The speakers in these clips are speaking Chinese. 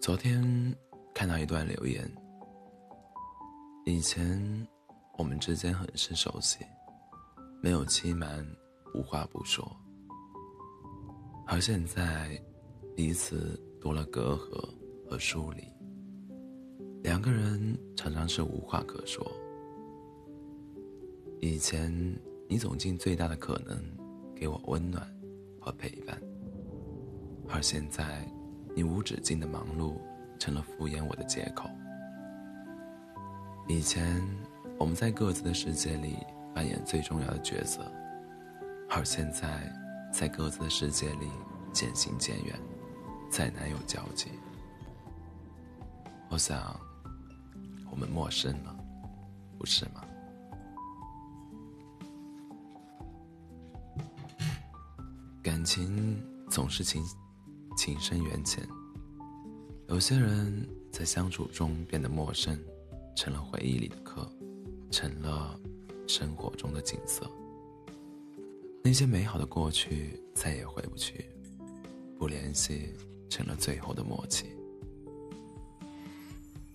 昨天看到一段留言。以前我们之间很是熟悉，没有欺瞒，无话不说。而现在，彼此多了隔阂和疏离，两个人常常是无话可说。以前你总尽最大的可能给我温暖和陪伴，而现在。你无止境的忙碌，成了敷衍我的借口。以前我们在各自的世界里扮演最重要的角色，而现在在各自的世界里渐行渐远，再难有交集。我想，我们陌生了，不是吗？感情总是情。情深缘浅，有些人在相处中变得陌生，成了回忆里的客，成了生活中的景色。那些美好的过去再也回不去，不联系成了最后的默契。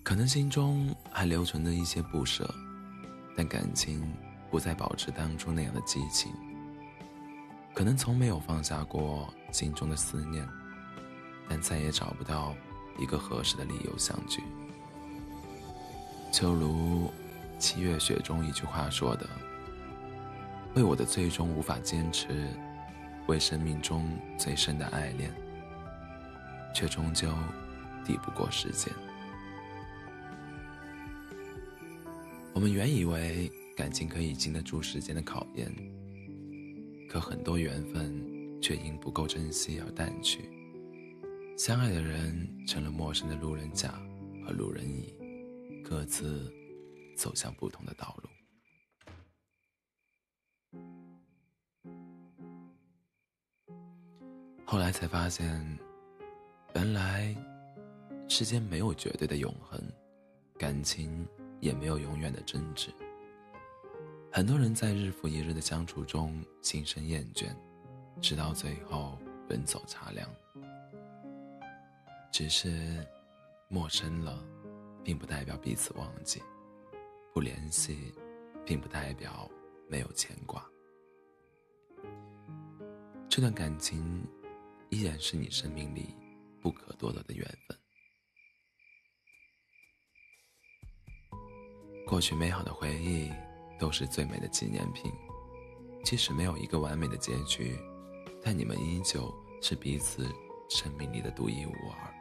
可能心中还留存着一些不舍，但感情不再保持当初那样的激情。可能从没有放下过心中的思念。但再也找不到一个合适的理由相聚。就如七月雪中一句话说的：“为我的最终无法坚持，为生命中最深的爱恋，却终究抵不过时间。”我们原以为感情可以经得住时间的考验，可很多缘分却因不够珍惜而淡去。相爱的人成了陌生的路人甲和路人乙，各自走向不同的道路。后来才发现，原来世间没有绝对的永恒，感情也没有永远的真挚。很多人在日复一日的相处中心生厌倦，直到最后奔走茶凉。只是陌生了，并不代表彼此忘记；不联系，并不代表没有牵挂。这段感情依然是你生命里不可多得的缘分。过去美好的回忆都是最美的纪念品，即使没有一个完美的结局，但你们依旧是彼此生命里的独一无二。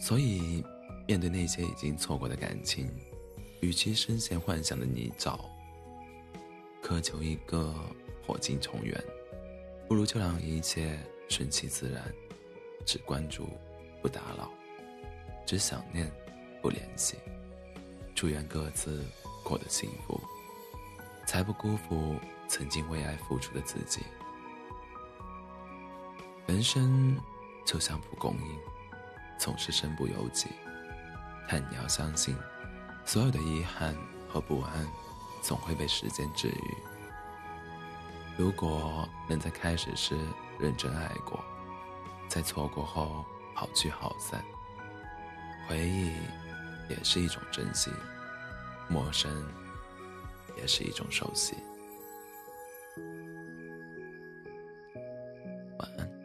所以，面对那些已经错过的感情，与其深陷幻想的泥沼，苛求一个破镜重圆，不如就让一切顺其自然，只关注，不打扰，只想念，不联系。祝愿各自过得幸福，才不辜负曾经为爱付出的自己。人生就像蒲公英。总是身不由己，但你要相信，所有的遗憾和不安，总会被时间治愈。如果能在开始时认真爱过，在错过后好聚好散，回忆也是一种珍惜，陌生也是一种熟悉。晚安。